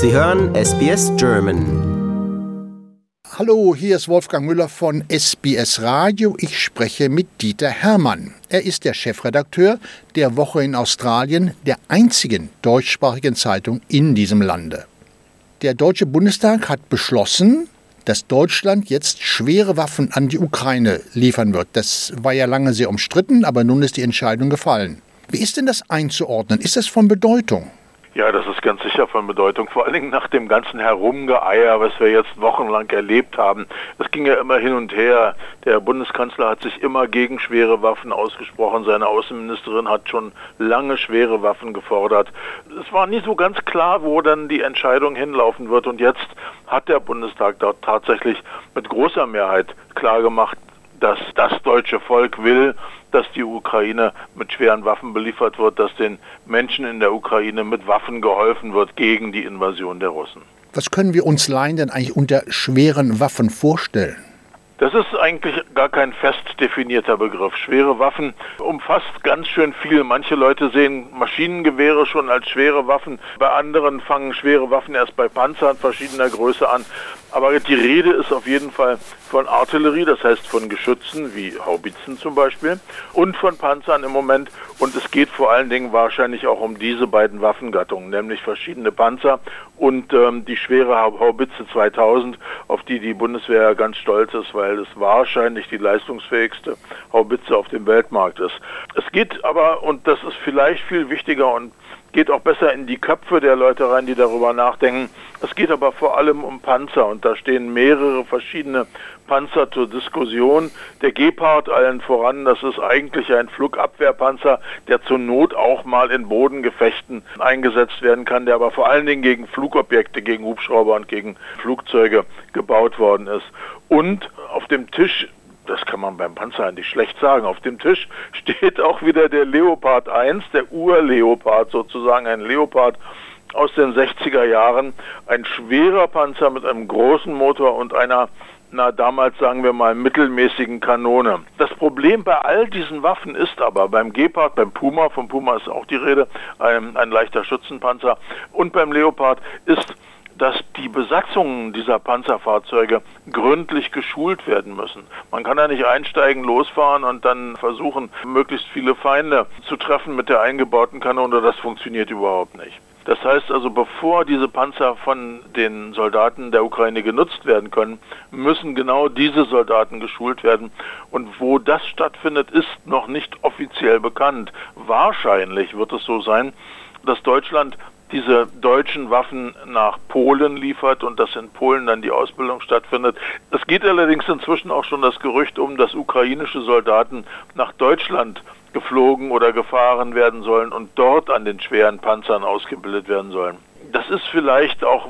Sie hören SBS German. Hallo, hier ist Wolfgang Müller von SBS Radio. Ich spreche mit Dieter Hermann. Er ist der Chefredakteur der Woche in Australien, der einzigen deutschsprachigen Zeitung in diesem Lande. Der Deutsche Bundestag hat beschlossen, dass Deutschland jetzt schwere Waffen an die Ukraine liefern wird. Das war ja lange sehr umstritten, aber nun ist die Entscheidung gefallen. Wie ist denn das einzuordnen? Ist das von Bedeutung? Ja, das ist ganz sicher von Bedeutung, vor allen Dingen nach dem ganzen Herumgeeier, was wir jetzt wochenlang erlebt haben. Es ging ja immer hin und her. Der Bundeskanzler hat sich immer gegen schwere Waffen ausgesprochen. Seine Außenministerin hat schon lange schwere Waffen gefordert. Es war nie so ganz klar, wo dann die Entscheidung hinlaufen wird. Und jetzt hat der Bundestag dort tatsächlich mit großer Mehrheit klargemacht, dass das deutsche Volk will, dass die Ukraine mit schweren Waffen beliefert wird, dass den Menschen in der Ukraine mit Waffen geholfen wird gegen die Invasion der Russen. Was können wir uns Laien denn eigentlich unter schweren Waffen vorstellen? Das ist eigentlich gar kein fest definierter Begriff. Schwere Waffen umfasst ganz schön viel. Manche Leute sehen Maschinengewehre schon als schwere Waffen. Bei anderen fangen schwere Waffen erst bei Panzern verschiedener Größe an. Aber die Rede ist auf jeden Fall von Artillerie, das heißt von Geschützen wie Haubitzen zum Beispiel und von Panzern im Moment. Und es geht vor allen Dingen wahrscheinlich auch um diese beiden Waffengattungen, nämlich verschiedene Panzer und ähm, die schwere Haubitze 2000, auf die die Bundeswehr ganz stolz ist, weil es wahrscheinlich die leistungsfähigste Haubitze auf dem Weltmarkt ist. Es geht aber, und das ist vielleicht viel wichtiger und geht auch besser in die Köpfe der Leute rein, die darüber nachdenken. Es geht aber vor allem um Panzer und da stehen mehrere verschiedene Panzer zur Diskussion. Der Gepard allen voran, das ist eigentlich ein Flugabwehrpanzer, der zur Not auch mal in Bodengefechten eingesetzt werden kann, der aber vor allen Dingen gegen Flugobjekte, gegen Hubschrauber und gegen Flugzeuge gebaut worden ist. Und auf dem Tisch das kann man beim Panzer eigentlich schlecht sagen. Auf dem Tisch steht auch wieder der Leopard 1, der Urleopard sozusagen, ein Leopard aus den 60er Jahren, ein schwerer Panzer mit einem großen Motor und einer na damals sagen wir mal mittelmäßigen Kanone. Das Problem bei all diesen Waffen ist aber beim Gepard, beim Puma, vom Puma ist auch die Rede, ein, ein leichter Schützenpanzer und beim Leopard ist dass die Besatzungen dieser Panzerfahrzeuge gründlich geschult werden müssen. Man kann ja nicht einsteigen, losfahren und dann versuchen, möglichst viele Feinde zu treffen mit der eingebauten Kanone. Das funktioniert überhaupt nicht. Das heißt also, bevor diese Panzer von den Soldaten der Ukraine genutzt werden können, müssen genau diese Soldaten geschult werden. Und wo das stattfindet, ist noch nicht offiziell bekannt. Wahrscheinlich wird es so sein, dass Deutschland diese deutschen Waffen nach Polen liefert und dass in Polen dann die Ausbildung stattfindet. Es geht allerdings inzwischen auch schon das Gerücht um, dass ukrainische Soldaten nach Deutschland geflogen oder gefahren werden sollen und dort an den schweren Panzern ausgebildet werden sollen. Das ist vielleicht auch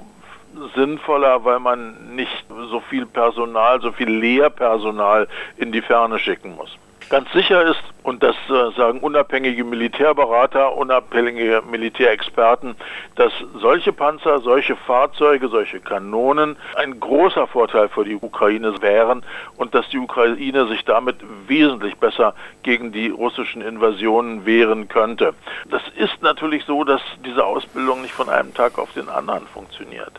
sinnvoller, weil man nicht so viel Personal, so viel Lehrpersonal in die Ferne schicken muss. Ganz sicher ist, und das äh, sagen unabhängige Militärberater, unabhängige Militärexperten, dass solche Panzer, solche Fahrzeuge, solche Kanonen ein großer Vorteil für die Ukraine wären und dass die Ukraine sich damit wesentlich besser gegen die russischen Invasionen wehren könnte. Das ist natürlich so, dass diese Ausbildung nicht von einem Tag auf den anderen funktioniert,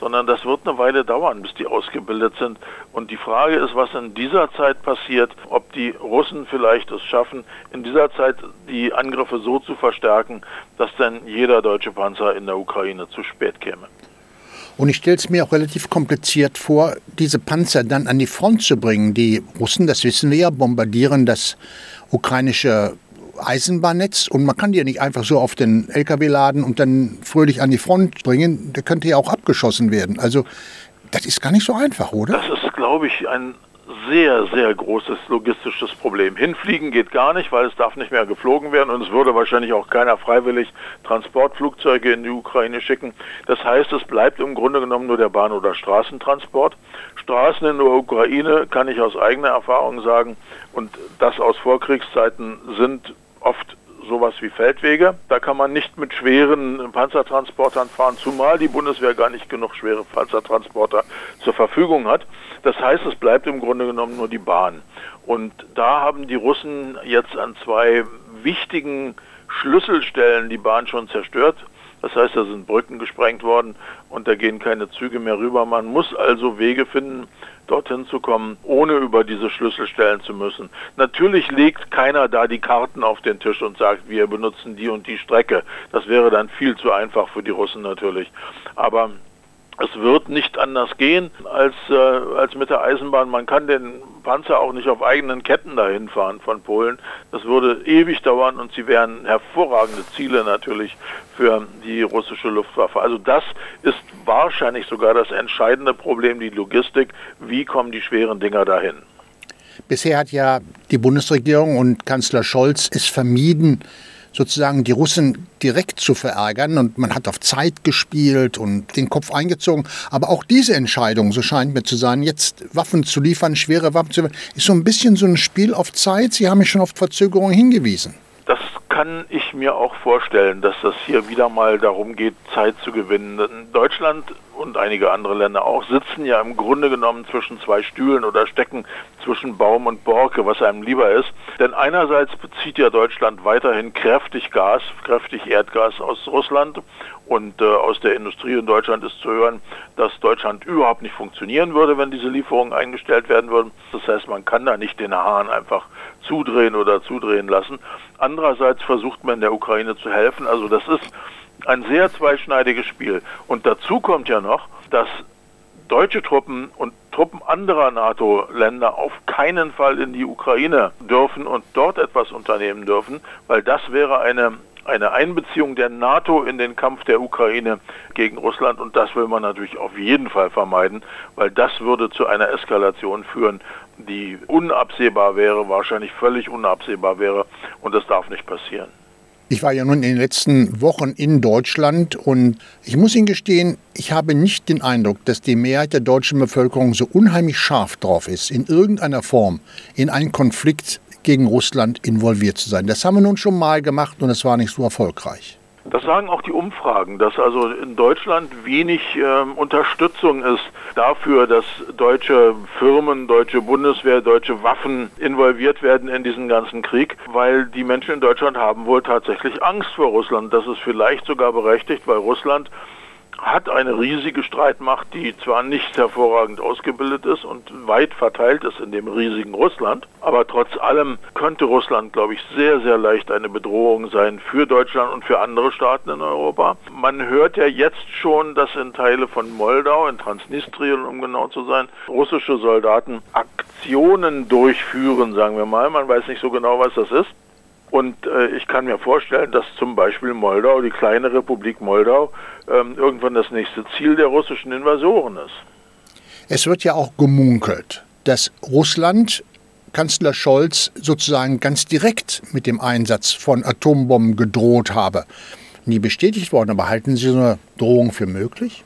sondern das wird eine Weile dauern, bis die ausgebildet sind. Und die Frage ist, was in dieser Zeit passiert, ob die Russen vielleicht es schaffen, schaffen, in dieser Zeit die Angriffe so zu verstärken, dass dann jeder deutsche Panzer in der Ukraine zu spät käme. Und ich stelle es mir auch relativ kompliziert vor, diese Panzer dann an die Front zu bringen. Die Russen, das wissen wir ja, bombardieren das ukrainische Eisenbahnnetz und man kann die ja nicht einfach so auf den LKW laden und dann fröhlich an die Front bringen. Der könnte ja auch abgeschossen werden. Also das ist gar nicht so einfach, oder? Das ist, glaube ich, ein sehr, sehr großes logistisches Problem. Hinfliegen geht gar nicht, weil es darf nicht mehr geflogen werden und es würde wahrscheinlich auch keiner freiwillig Transportflugzeuge in die Ukraine schicken. Das heißt, es bleibt im Grunde genommen nur der Bahn- oder Straßentransport. Straßen in der Ukraine, kann ich aus eigener Erfahrung sagen, und das aus Vorkriegszeiten sind oft sowas wie Feldwege. Da kann man nicht mit schweren Panzertransportern fahren, zumal die Bundeswehr gar nicht genug schwere Panzertransporter zur Verfügung hat. Das heißt, es bleibt im Grunde genommen nur die Bahn. Und da haben die Russen jetzt an zwei wichtigen Schlüsselstellen die Bahn schon zerstört. Das heißt, da sind Brücken gesprengt worden und da gehen keine Züge mehr rüber. Man muss also Wege finden, dorthin zu kommen, ohne über diese Schlüssel stellen zu müssen. Natürlich legt keiner da die Karten auf den Tisch und sagt, wir benutzen die und die Strecke. Das wäre dann viel zu einfach für die Russen natürlich. Aber es wird nicht anders gehen als, äh, als mit der Eisenbahn. Man kann den Panzer auch nicht auf eigenen Ketten dahin fahren von Polen. Das würde ewig dauern und sie wären hervorragende Ziele natürlich für die russische Luftwaffe. Also das ist wahrscheinlich sogar das entscheidende Problem, die Logistik. Wie kommen die schweren Dinger dahin? Bisher hat ja die Bundesregierung und Kanzler Scholz es vermieden, sozusagen die Russen direkt zu verärgern. Und man hat auf Zeit gespielt und den Kopf eingezogen. Aber auch diese Entscheidung, so scheint mir zu sein, jetzt Waffen zu liefern, schwere Waffen zu liefern, ist so ein bisschen so ein Spiel auf Zeit. Sie haben mich schon auf Verzögerungen hingewiesen. Das kann ich mir auch vorstellen, dass das hier wieder mal darum geht, Zeit zu gewinnen. Deutschland und einige andere Länder auch sitzen ja im Grunde genommen zwischen zwei Stühlen oder stecken zwischen Baum und Borke, was einem lieber ist. Denn einerseits bezieht ja Deutschland weiterhin kräftig Gas, kräftig Erdgas aus Russland und äh, aus der Industrie in Deutschland ist zu hören, dass Deutschland überhaupt nicht funktionieren würde, wenn diese Lieferungen eingestellt werden würden. Das heißt, man kann da nicht den Hahn einfach zudrehen oder zudrehen lassen. Andererseits versucht man der Ukraine zu helfen. Also das ist ein sehr zweischneidiges Spiel. Und dazu kommt ja noch, dass deutsche Truppen und Truppen anderer NATO-Länder auf keinen Fall in die Ukraine dürfen und dort etwas unternehmen dürfen, weil das wäre eine, eine Einbeziehung der NATO in den Kampf der Ukraine gegen Russland und das will man natürlich auf jeden Fall vermeiden, weil das würde zu einer Eskalation führen, die unabsehbar wäre, wahrscheinlich völlig unabsehbar wäre und das darf nicht passieren. Ich war ja nun in den letzten Wochen in Deutschland und ich muss Ihnen gestehen, ich habe nicht den Eindruck, dass die Mehrheit der deutschen Bevölkerung so unheimlich scharf drauf ist, in irgendeiner Form in einen Konflikt gegen Russland involviert zu sein. Das haben wir nun schon mal gemacht und es war nicht so erfolgreich. Das sagen auch die Umfragen, dass also in Deutschland wenig äh, Unterstützung ist dafür, dass deutsche Firmen, deutsche Bundeswehr, deutsche Waffen involviert werden in diesen ganzen Krieg, weil die Menschen in Deutschland haben wohl tatsächlich Angst vor Russland. Das ist vielleicht sogar berechtigt, weil Russland hat eine riesige Streitmacht, die zwar nicht hervorragend ausgebildet ist und weit verteilt ist in dem riesigen Russland, aber trotz allem könnte Russland, glaube ich, sehr, sehr leicht eine Bedrohung sein für Deutschland und für andere Staaten in Europa. Man hört ja jetzt schon, dass in Teile von Moldau, in Transnistrien, um genau zu sein, russische Soldaten Aktionen durchführen, sagen wir mal. Man weiß nicht so genau, was das ist. Und äh, ich kann mir vorstellen, dass zum Beispiel Moldau, die kleine Republik Moldau, ähm, irgendwann das nächste Ziel der russischen Invasoren ist. Es wird ja auch gemunkelt, dass Russland Kanzler Scholz sozusagen ganz direkt mit dem Einsatz von Atombomben gedroht habe. Nie bestätigt worden, aber halten Sie so eine Drohung für möglich?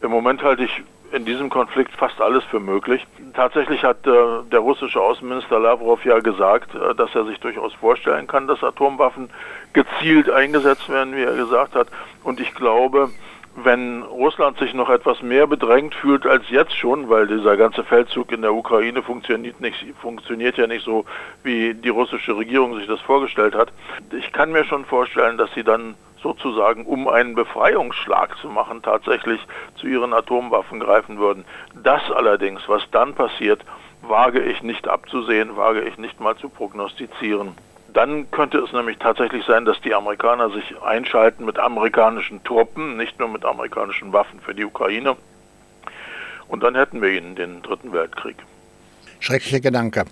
Im Moment halte ich in diesem Konflikt fast alles für möglich. Tatsächlich hat äh, der russische Außenminister Lavrov ja gesagt, äh, dass er sich durchaus vorstellen kann, dass Atomwaffen gezielt eingesetzt werden, wie er gesagt hat. Und ich glaube, wenn Russland sich noch etwas mehr bedrängt fühlt als jetzt schon, weil dieser ganze Feldzug in der Ukraine funktioniert, nicht, funktioniert ja nicht so, wie die russische Regierung sich das vorgestellt hat. Ich kann mir schon vorstellen, dass sie dann sozusagen, um einen Befreiungsschlag zu machen, tatsächlich zu ihren Atomwaffen greifen würden. Das allerdings, was dann passiert, wage ich nicht abzusehen, wage ich nicht mal zu prognostizieren. Dann könnte es nämlich tatsächlich sein, dass die Amerikaner sich einschalten mit amerikanischen Truppen, nicht nur mit amerikanischen Waffen für die Ukraine. Und dann hätten wir ihnen den Dritten Weltkrieg. Schrecklicher Gedanke.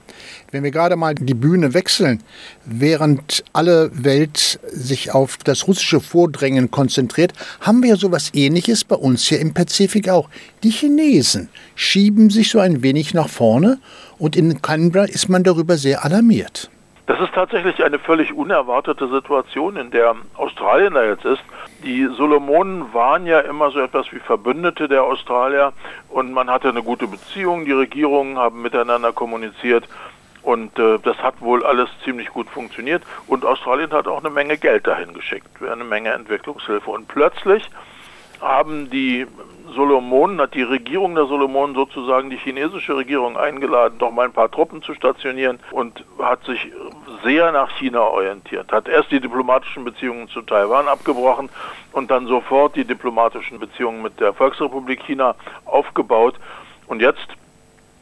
Wenn wir gerade mal die Bühne wechseln, während alle Welt sich auf das russische Vordrängen konzentriert, haben wir so etwas Ähnliches bei uns hier im Pazifik auch. Die Chinesen schieben sich so ein wenig nach vorne und in Canberra ist man darüber sehr alarmiert. Das ist tatsächlich eine völlig unerwartete Situation, in der Australien da jetzt ist. Die Solomonen waren ja immer so etwas wie Verbündete der Australier und man hatte eine gute Beziehung. Die Regierungen haben miteinander kommuniziert und äh, das hat wohl alles ziemlich gut funktioniert. Und Australien hat auch eine Menge Geld dahin geschickt, eine Menge Entwicklungshilfe. Und plötzlich haben die Solomonen, hat die Regierung der Solomonen sozusagen die chinesische Regierung eingeladen, doch mal ein paar Truppen zu stationieren und hat sich sehr nach China orientiert. Hat erst die diplomatischen Beziehungen zu Taiwan abgebrochen und dann sofort die diplomatischen Beziehungen mit der Volksrepublik China aufgebaut. Und jetzt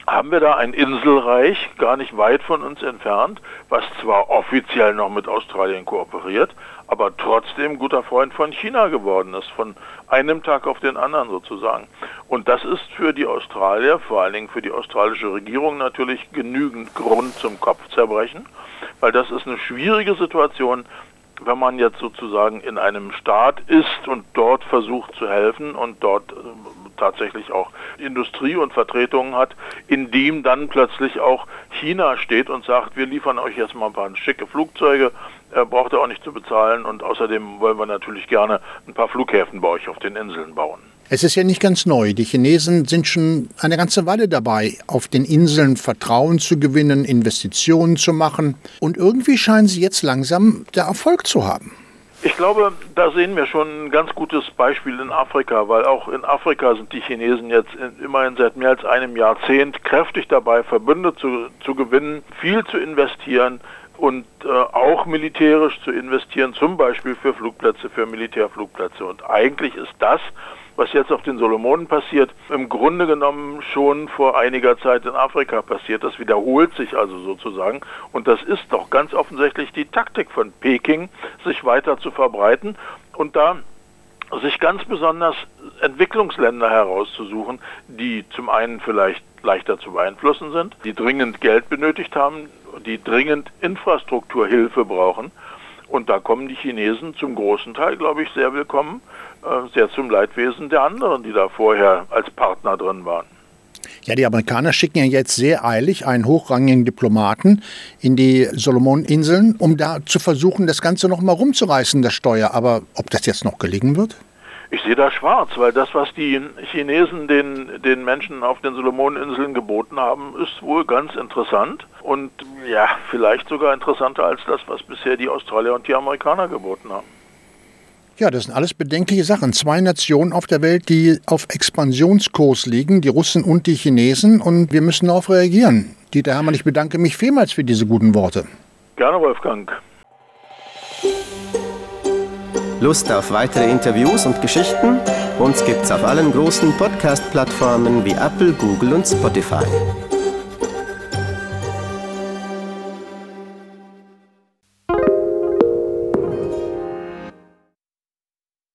haben wir da ein Inselreich, gar nicht weit von uns entfernt, was zwar offiziell noch mit Australien kooperiert, aber trotzdem guter Freund von China geworden ist, von einem Tag auf den anderen sozusagen. Und das ist für die Australier, vor allen Dingen für die australische Regierung natürlich genügend Grund zum Kopfzerbrechen, weil das ist eine schwierige Situation, wenn man jetzt sozusagen in einem Staat ist und dort versucht zu helfen und dort äh, tatsächlich auch Industrie und Vertretungen hat, in dem dann plötzlich auch China steht und sagt, wir liefern euch jetzt mal ein paar schicke Flugzeuge, äh, braucht ihr auch nicht zu bezahlen und außerdem wollen wir natürlich gerne ein paar Flughäfen bei euch auf den Inseln bauen. Es ist ja nicht ganz neu. Die Chinesen sind schon eine ganze Weile dabei, auf den Inseln Vertrauen zu gewinnen, Investitionen zu machen. Und irgendwie scheinen sie jetzt langsam der Erfolg zu haben. Ich glaube, da sehen wir schon ein ganz gutes Beispiel in Afrika, weil auch in Afrika sind die Chinesen jetzt immerhin seit mehr als einem Jahrzehnt kräftig dabei, Verbünde zu, zu gewinnen, viel zu investieren und äh, auch militärisch zu investieren, zum Beispiel für Flugplätze, für Militärflugplätze. Und eigentlich ist das was jetzt auf den Solomonen passiert, im Grunde genommen schon vor einiger Zeit in Afrika passiert. Das wiederholt sich also sozusagen. Und das ist doch ganz offensichtlich die Taktik von Peking, sich weiter zu verbreiten und da sich ganz besonders Entwicklungsländer herauszusuchen, die zum einen vielleicht leichter zu beeinflussen sind, die dringend Geld benötigt haben, die dringend Infrastrukturhilfe brauchen. Und da kommen die Chinesen zum großen Teil, glaube ich, sehr willkommen. Äh, sehr zum Leidwesen der anderen, die da vorher als Partner drin waren. Ja, die Amerikaner schicken ja jetzt sehr eilig einen hochrangigen Diplomaten in die Solomoninseln, um da zu versuchen, das Ganze noch mal rumzureißen, das Steuer. Aber ob das jetzt noch gelingen wird? Ich sehe da schwarz, weil das, was die Chinesen den, den Menschen auf den Solomoninseln geboten haben, ist wohl ganz interessant und ja, vielleicht sogar interessanter als das, was bisher die Australier und die Amerikaner geboten haben. Ja, das sind alles bedenkliche Sachen. Zwei Nationen auf der Welt, die auf Expansionskurs liegen, die Russen und die Chinesen. Und wir müssen darauf reagieren. Dieter Hermann, ich bedanke mich vielmals für diese guten Worte. Gerne, Wolfgang. Lust auf weitere Interviews und Geschichten? Uns gibt's auf allen großen Podcast-Plattformen wie Apple, Google und Spotify.